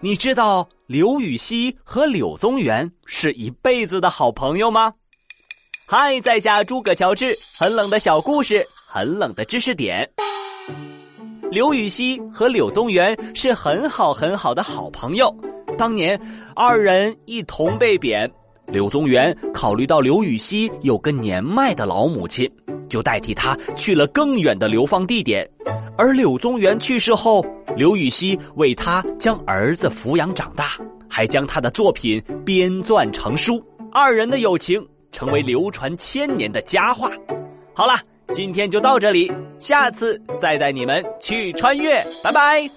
你知道刘禹锡和柳宗元是一辈子的好朋友吗？嗨，在下诸葛乔治，很冷的小故事，很冷的知识点。刘禹锡和柳宗元是很好很好的好朋友，当年二人一同被贬，柳宗元考虑到刘禹锡有个年迈的老母亲，就代替他去了更远的流放地点，而柳宗元去世后，刘禹锡为他将儿子抚养长大，还将他的作品编撰成书，二人的友情成为流传千年的佳话。好了。今天就到这里，下次再带你们去穿越，拜拜。